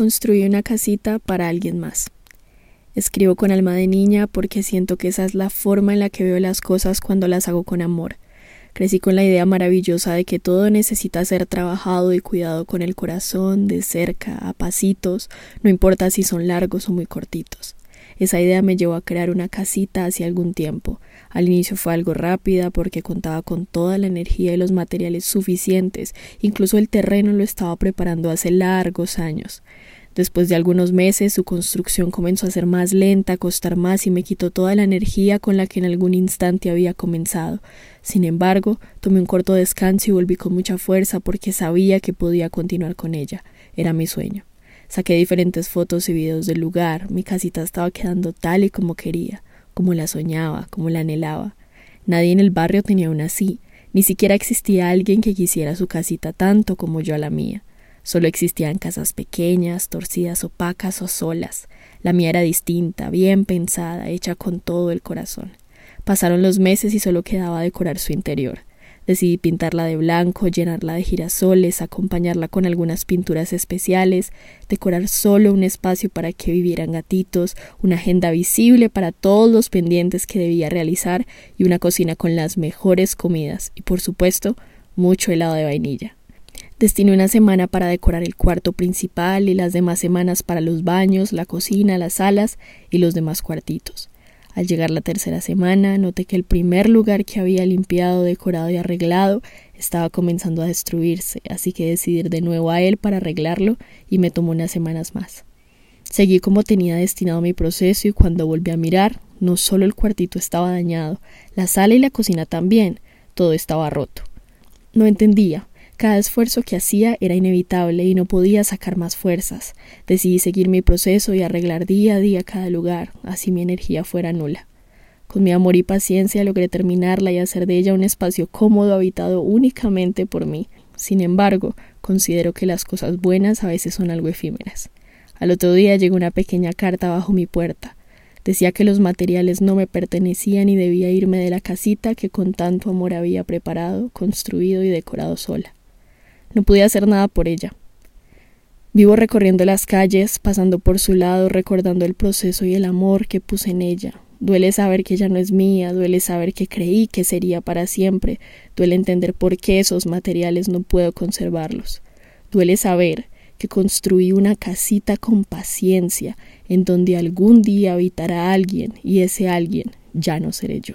construí una casita para alguien más. Escribo con alma de niña porque siento que esa es la forma en la que veo las cosas cuando las hago con amor. Crecí con la idea maravillosa de que todo necesita ser trabajado y cuidado con el corazón, de cerca, a pasitos, no importa si son largos o muy cortitos. Esa idea me llevó a crear una casita hace algún tiempo. Al inicio fue algo rápida porque contaba con toda la energía y los materiales suficientes, incluso el terreno lo estaba preparando hace largos años. Después de algunos meses su construcción comenzó a ser más lenta, a costar más y me quitó toda la energía con la que en algún instante había comenzado. Sin embargo, tomé un corto descanso y volví con mucha fuerza porque sabía que podía continuar con ella. Era mi sueño. Saqué diferentes fotos y videos del lugar. Mi casita estaba quedando tal y como quería, como la soñaba, como la anhelaba. Nadie en el barrio tenía una así. Ni siquiera existía alguien que quisiera su casita tanto como yo a la mía. Solo existían casas pequeñas, torcidas, opacas o solas. La mía era distinta, bien pensada, hecha con todo el corazón. Pasaron los meses y solo quedaba decorar su interior. Decidí pintarla de blanco, llenarla de girasoles, acompañarla con algunas pinturas especiales, decorar solo un espacio para que vivieran gatitos, una agenda visible para todos los pendientes que debía realizar y una cocina con las mejores comidas y, por supuesto, mucho helado de vainilla. Destiné una semana para decorar el cuarto principal y las demás semanas para los baños, la cocina, las salas y los demás cuartitos. Al llegar la tercera semana, noté que el primer lugar que había limpiado, decorado y arreglado estaba comenzando a destruirse, así que decidí de nuevo a él para arreglarlo y me tomó unas semanas más. Seguí como tenía destinado mi proceso y cuando volví a mirar, no solo el cuartito estaba dañado, la sala y la cocina también, todo estaba roto. No entendía, cada esfuerzo que hacía era inevitable y no podía sacar más fuerzas. Decidí seguir mi proceso y arreglar día a día cada lugar, así mi energía fuera nula. Con mi amor y paciencia logré terminarla y hacer de ella un espacio cómodo habitado únicamente por mí. Sin embargo, considero que las cosas buenas a veces son algo efímeras. Al otro día llegó una pequeña carta bajo mi puerta. Decía que los materiales no me pertenecían y debía irme de la casita que con tanto amor había preparado, construido y decorado sola. No pude hacer nada por ella. Vivo recorriendo las calles, pasando por su lado, recordando el proceso y el amor que puse en ella. Duele saber que ella no es mía, duele saber que creí que sería para siempre, duele entender por qué esos materiales no puedo conservarlos. Duele saber que construí una casita con paciencia, en donde algún día habitará alguien y ese alguien ya no seré yo.